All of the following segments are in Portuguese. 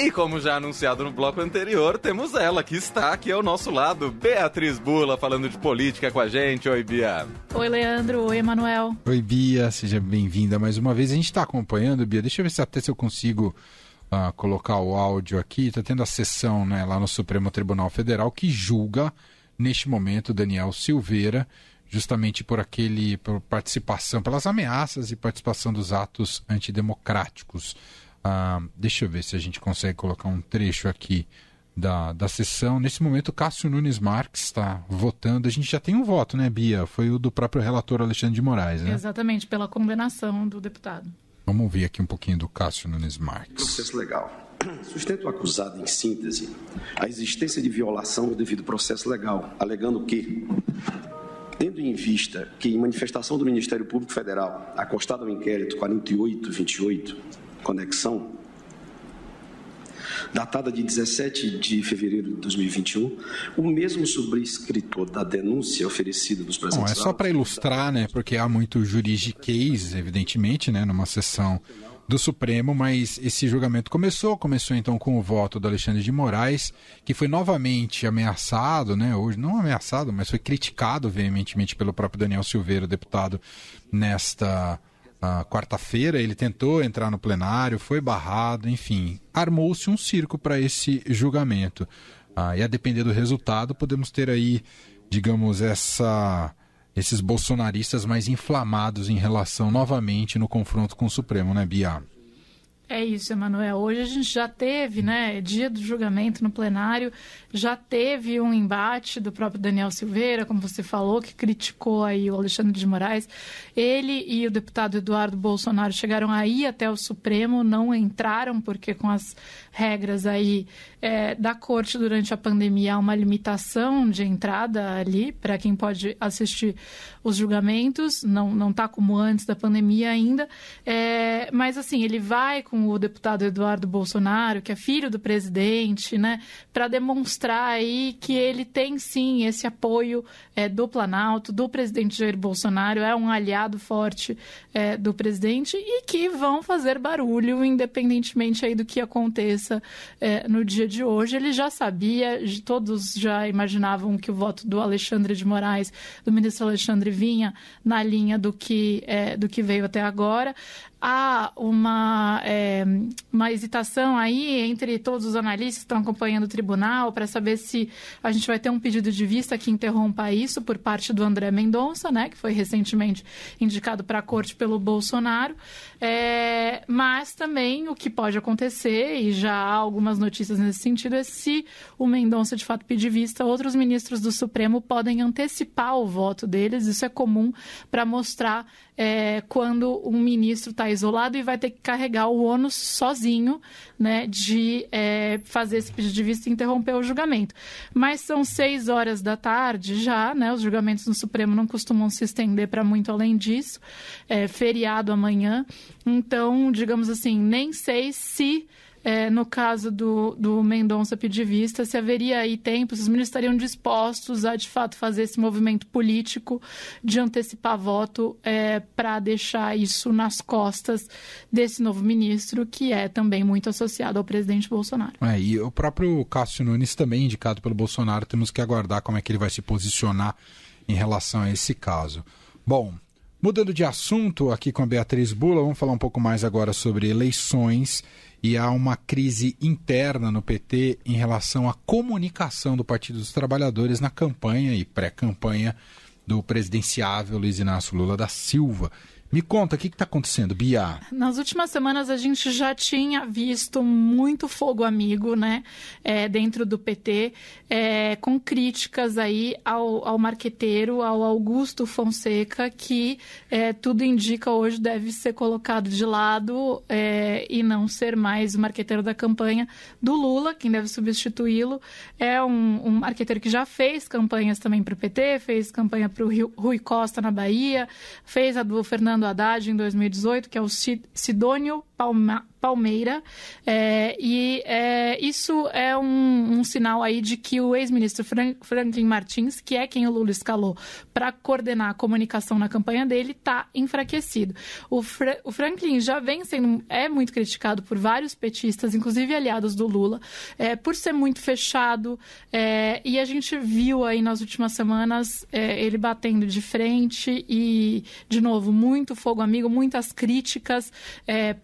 E como já anunciado no bloco anterior, temos ela que está aqui ao nosso lado, Beatriz Bula, falando de política com a gente. Oi, Bia. Oi, Leandro. Oi, Emanuel. Oi, Bia. Seja bem-vinda mais uma vez. A gente está acompanhando, Bia. Deixa eu ver se até se eu consigo uh, colocar o áudio aqui. Está tendo a sessão né, lá no Supremo Tribunal Federal que julga, neste momento, Daniel Silveira, justamente por aquele, por participação, pelas ameaças e participação dos atos antidemocráticos. Ah, deixa eu ver se a gente consegue colocar um trecho aqui da, da sessão. Nesse momento, Cássio Nunes Marques está votando. A gente já tem um voto, né, Bia? Foi o do próprio relator Alexandre de Moraes, né? Exatamente, pela condenação do deputado. Vamos ouvir aqui um pouquinho do Cássio Nunes Marques. Processo legal. Sustento o acusado, em síntese, a existência de violação do devido processo legal, alegando que, tendo em vista que, em manifestação do Ministério Público Federal, acostado ao inquérito 4828, conexão, datada de 17 de fevereiro de 2021, o mesmo subscritor da denúncia oferecida nos presentes Bom, é só para ilustrar, né, porque há muito juridiquês, evidentemente, né, numa sessão do Supremo, mas esse julgamento começou, começou então com o voto do Alexandre de Moraes, que foi novamente ameaçado, né, hoje não ameaçado, mas foi criticado veementemente pelo próprio Daniel Silveira, deputado, nesta uh, quarta-feira, ele tentou entrar no plenário, foi barrado, enfim, armou-se um circo para esse julgamento. Uh, e a depender do resultado, podemos ter aí, digamos, essa esses bolsonaristas mais inflamados em relação novamente no confronto com o Supremo, né, Bia? É isso, Emanuel. Hoje a gente já teve, né, dia do julgamento no plenário, já teve um embate do próprio Daniel Silveira, como você falou, que criticou aí o Alexandre de Moraes. Ele e o deputado Eduardo Bolsonaro chegaram aí até o Supremo, não entraram, porque com as regras aí é, da corte durante a pandemia há uma limitação de entrada ali para quem pode assistir os julgamentos, não, não tá como antes da pandemia ainda. É, mas assim, ele vai com com o deputado Eduardo Bolsonaro, que é filho do presidente, né, para demonstrar aí que ele tem sim esse apoio é, do Planalto, do presidente Jair Bolsonaro, é um aliado forte é, do presidente e que vão fazer barulho, independentemente aí do que aconteça é, no dia de hoje. Ele já sabia, todos já imaginavam que o voto do Alexandre de Moraes, do ministro Alexandre, vinha na linha do que, é, do que veio até agora há uma, é, uma hesitação aí entre todos os analistas que estão acompanhando o tribunal para saber se a gente vai ter um pedido de vista que interrompa isso por parte do André Mendonça, né, que foi recentemente indicado para a corte pelo Bolsonaro. É, mas também o que pode acontecer, e já há algumas notícias nesse sentido, é se o Mendonça de fato pedir vista, outros ministros do Supremo podem antecipar o voto deles. Isso é comum para mostrar é, quando um ministro está isolado e vai ter que carregar o ônus sozinho né, de é, fazer esse pedido de vista e interromper o julgamento. Mas são seis horas da tarde já, né, os julgamentos no Supremo não costumam se estender para muito além disso, é, feriado amanhã, então, digamos assim, nem sei se é, no caso do, do Mendonça pedir vista, se haveria aí tempo, se os ministros estariam dispostos a, de fato, fazer esse movimento político de antecipar voto é, para deixar isso nas costas desse novo ministro, que é também muito associado ao presidente Bolsonaro. É, e o próprio Cássio Nunes, também indicado pelo Bolsonaro, temos que aguardar como é que ele vai se posicionar em relação a esse caso. Bom, Mudando de assunto aqui com a Beatriz Bula, vamos falar um pouco mais agora sobre eleições e há uma crise interna no PT em relação à comunicação do Partido dos Trabalhadores na campanha e pré-campanha do presidenciável Luiz Inácio Lula da Silva. Me conta, o que está acontecendo, Bia? Nas últimas semanas a gente já tinha visto muito fogo amigo, né, é, dentro do PT, é, com críticas aí ao, ao marqueteiro, ao Augusto Fonseca, que é, tudo indica hoje deve ser colocado de lado é, e não ser mais o marqueteiro da campanha do Lula, quem deve substituí-lo é um, um marqueteiro que já fez campanhas também para o PT, fez campanha para o Rui Costa na Bahia, fez a do Fernando Fernando Haddad em 2018, que é o Sidônio Palma, Palmeira, é, e é, isso é um, um, sinal aí de que o ex-ministro Frank, Franklin Martins, que é quem o Lula escalou para coordenar a comunicação na campanha dele, está enfraquecido. O, Fra o, Franklin já vem sendo é muito criticado por vários petistas, inclusive aliados do Lula, é, por ser muito fechado. É, e a gente viu aí nas últimas semanas é, ele batendo de frente e, de novo, muito fogo amigo, muitas críticas é,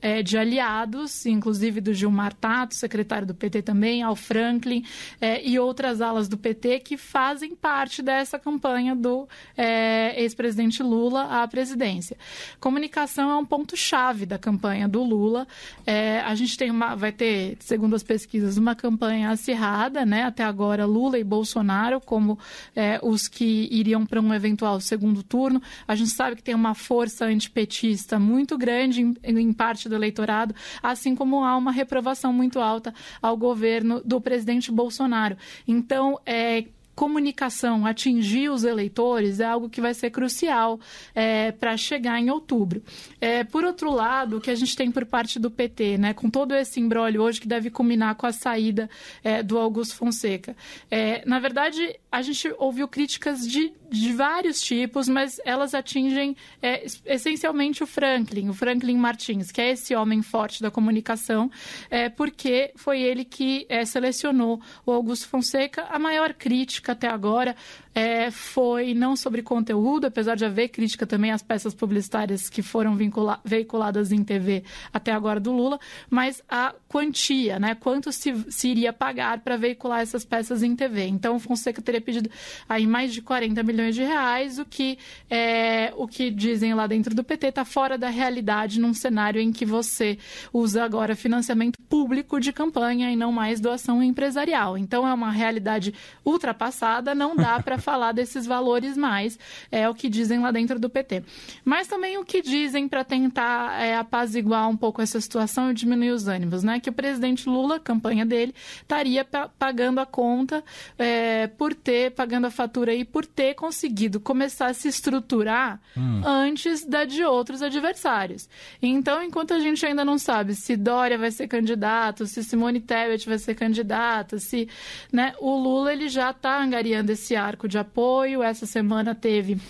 é, de aliados, inclusive do Gilmar Tato, secretário do PT também, ao Franklin é, e outras alas do PT que fazem parte dessa campanha do é, ex-presidente Lula à presidência. Comunicação é um ponto-chave da campanha do Lula. É, a gente tem uma, vai ter, segundo as pesquisas, uma campanha acirrada, né? Até agora, Lula e Bolsonaro como é, os que iriam para um eventual segundo turno. A gente sabe que tem uma força antipetista muito grande em, em parte do eleitorado, assim como há uma reprovação muito alta ao governo do presidente Bolsonaro. Então, é, comunicação atingir os eleitores é algo que vai ser crucial é, para chegar em outubro. É, por outro lado, o que a gente tem por parte do PT, né, com todo esse embrólio hoje que deve culminar com a saída é, do Augusto Fonseca, é, na verdade, a gente ouviu críticas de de vários tipos, mas elas atingem é, essencialmente o Franklin, o Franklin Martins, que é esse homem forte da comunicação, é, porque foi ele que selecionou o Augusto Fonseca. A maior crítica até agora é, foi não sobre conteúdo, apesar de haver crítica também às peças publicitárias que foram veiculadas em TV até agora do Lula, mas a quantia, né? Quanto se, se iria pagar para veicular essas peças em TV. Então, o Fonseca teria pedido aí mais de 40 milhões de reais, o que, é, o que dizem lá dentro do PT está fora da realidade num cenário em que você usa agora financiamento público de campanha e não mais doação empresarial. Então, é uma realidade ultrapassada, não dá para falar desses valores mais, é o que dizem lá dentro do PT. Mas também o que dizem para tentar é, apaziguar um pouco essa situação e diminuir os ânimos, né? Que o presidente Lula, a campanha dele, estaria pagando a conta é, por ter, pagando a fatura aí, por ter conseguido começar a se estruturar hum. antes da de outros adversários. Então, enquanto a gente ainda não sabe se Dória vai ser candidato, se Simone Tebet vai ser candidato, se né, o Lula ele já está angariando esse arco de de apoio. Essa semana teve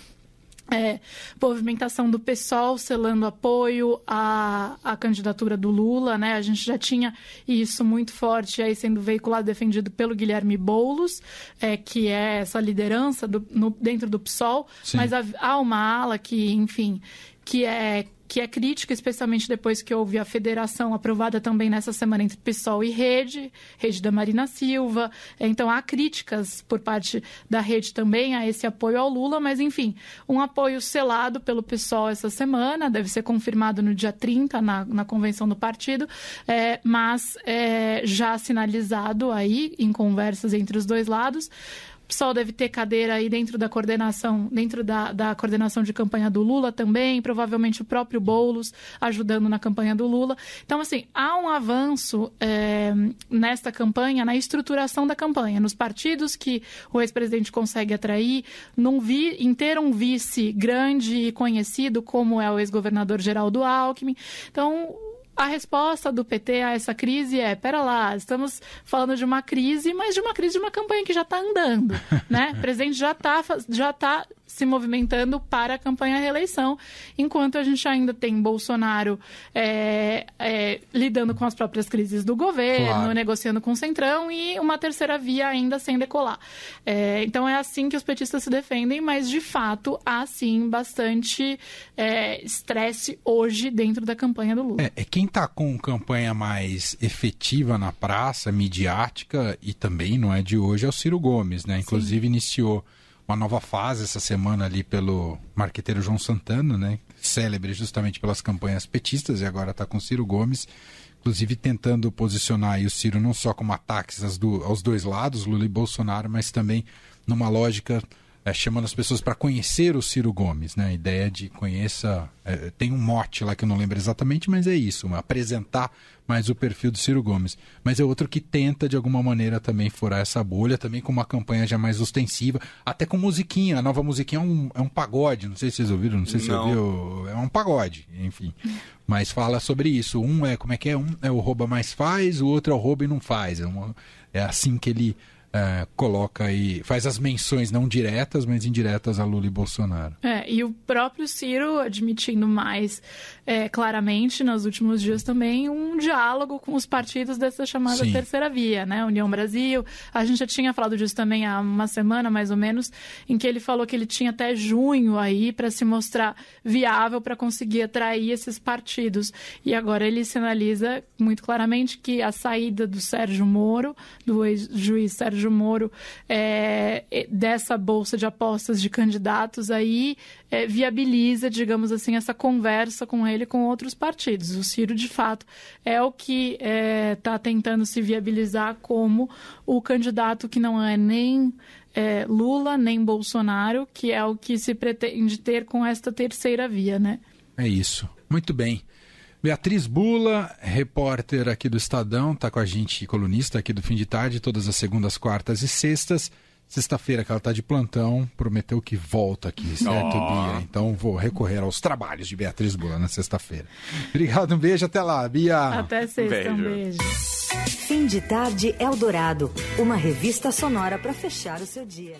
é, movimentação do PSOL selando apoio à, à candidatura do Lula, né? A gente já tinha isso muito forte aí sendo veiculado, defendido pelo Guilherme Boulos, é, que é essa liderança do, no, dentro do PSOL, Sim. mas há, há uma ala que, enfim, que é que é crítica, especialmente depois que houve a federação aprovada também nessa semana entre PSOL e Rede, Rede da Marina Silva. Então há críticas por parte da Rede também a esse apoio ao Lula, mas enfim, um apoio selado pelo PSOL essa semana, deve ser confirmado no dia 30 na, na convenção do partido, é, mas é, já sinalizado aí em conversas entre os dois lados. PSOL deve ter cadeira aí dentro da coordenação, dentro da, da coordenação de campanha do Lula também, provavelmente o próprio Boulos ajudando na campanha do Lula. Então, assim, há um avanço é, nesta campanha, na estruturação da campanha, nos partidos que o ex-presidente consegue atrair, num vi, em ter um vice grande e conhecido, como é o ex-governador Geraldo Alckmin. Então, a resposta do PT a essa crise é: pera lá, estamos falando de uma crise, mas de uma crise de uma campanha que já está andando, né? O presidente já está já tá se movimentando para a campanha à reeleição, enquanto a gente ainda tem Bolsonaro é, é, lidando com as próprias crises do governo, claro. negociando com o Centrão e uma terceira via ainda sem decolar. É, então é assim que os petistas se defendem, mas de fato há sim bastante é, estresse hoje dentro da campanha do Lula. É, é quem está com campanha mais efetiva na praça, midiática e também não é de hoje é o Ciro Gomes, né? Inclusive sim. iniciou uma nova fase essa semana ali pelo marqueteiro João Santana, né? Célebre justamente pelas campanhas petistas e agora está com Ciro Gomes, inclusive tentando posicionar o Ciro não só como ataques aos dois lados, Lula e Bolsonaro, mas também numa lógica é, chamando as pessoas para conhecer o Ciro Gomes, né? A ideia de conheça. É, tem um mote lá que eu não lembro exatamente, mas é isso, apresentar mais o perfil do Ciro Gomes. Mas é outro que tenta, de alguma maneira, também furar essa bolha, também com uma campanha já mais ostensiva, até com musiquinha. A nova musiquinha é um, é um pagode, não sei se vocês ouviram, não sei se não. você ouviu. É um pagode, enfim. Mas fala sobre isso. Um é, como é que é? Um é o rouba mais faz, o outro é o rouba e não faz. É, uma, é assim que ele é, coloca aí, faz as menções não diretas, mas indiretas a Lula e Bolsonaro. É, e o próprio Ciro admitindo mais é, claramente nos últimos dias também um diálogo com os partidos dessa chamada Sim. terceira via, né? União Brasil. A gente já tinha falado disso também há uma semana, mais ou menos, em que ele falou que ele tinha até junho aí para se mostrar viável para conseguir atrair esses partidos. E agora ele sinaliza muito claramente que a saída do Sérgio Moro, do ex-juiz Sérgio Sérgio Moro é, dessa bolsa de apostas de candidatos aí é, viabiliza, digamos assim, essa conversa com ele com outros partidos. O Ciro, de fato, é o que está é, tentando se viabilizar como o candidato que não é nem é, Lula nem Bolsonaro, que é o que se pretende ter com esta terceira via, né? É isso. Muito bem. Beatriz Bula, repórter aqui do Estadão, está com a gente, colunista aqui do Fim de Tarde, todas as segundas, quartas e sextas. Sexta-feira que ela está de plantão, prometeu que volta aqui, certo, oh. Bia? Então vou recorrer aos trabalhos de Beatriz Bula na sexta-feira. Obrigado, um beijo, até lá, Bia. Até sexta, beijo. um beijo. Fim de Tarde Eldorado, uma revista sonora para fechar o seu dia.